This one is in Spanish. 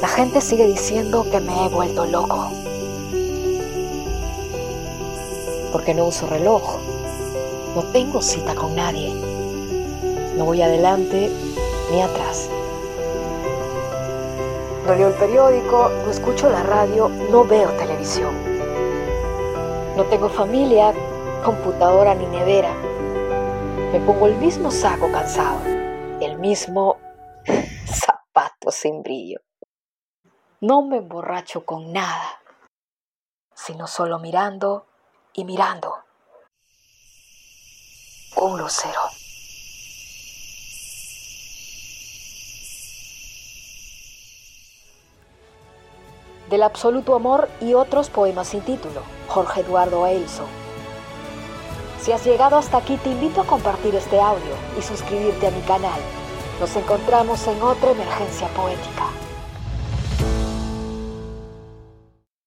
La gente sigue diciendo que me he vuelto loco. Porque no uso reloj. No tengo cita con nadie. No voy adelante ni atrás. No leo el periódico, no escucho la radio, no veo televisión. No tengo familia, computadora ni nevera. Me pongo el mismo saco cansado, el mismo zapato sin brillo. No me emborracho con nada, sino solo mirando y mirando. Un lucero. Del absoluto amor y otros poemas sin título, Jorge Eduardo Ailson. Si has llegado hasta aquí, te invito a compartir este audio y suscribirte a mi canal. Nos encontramos en otra emergencia poética.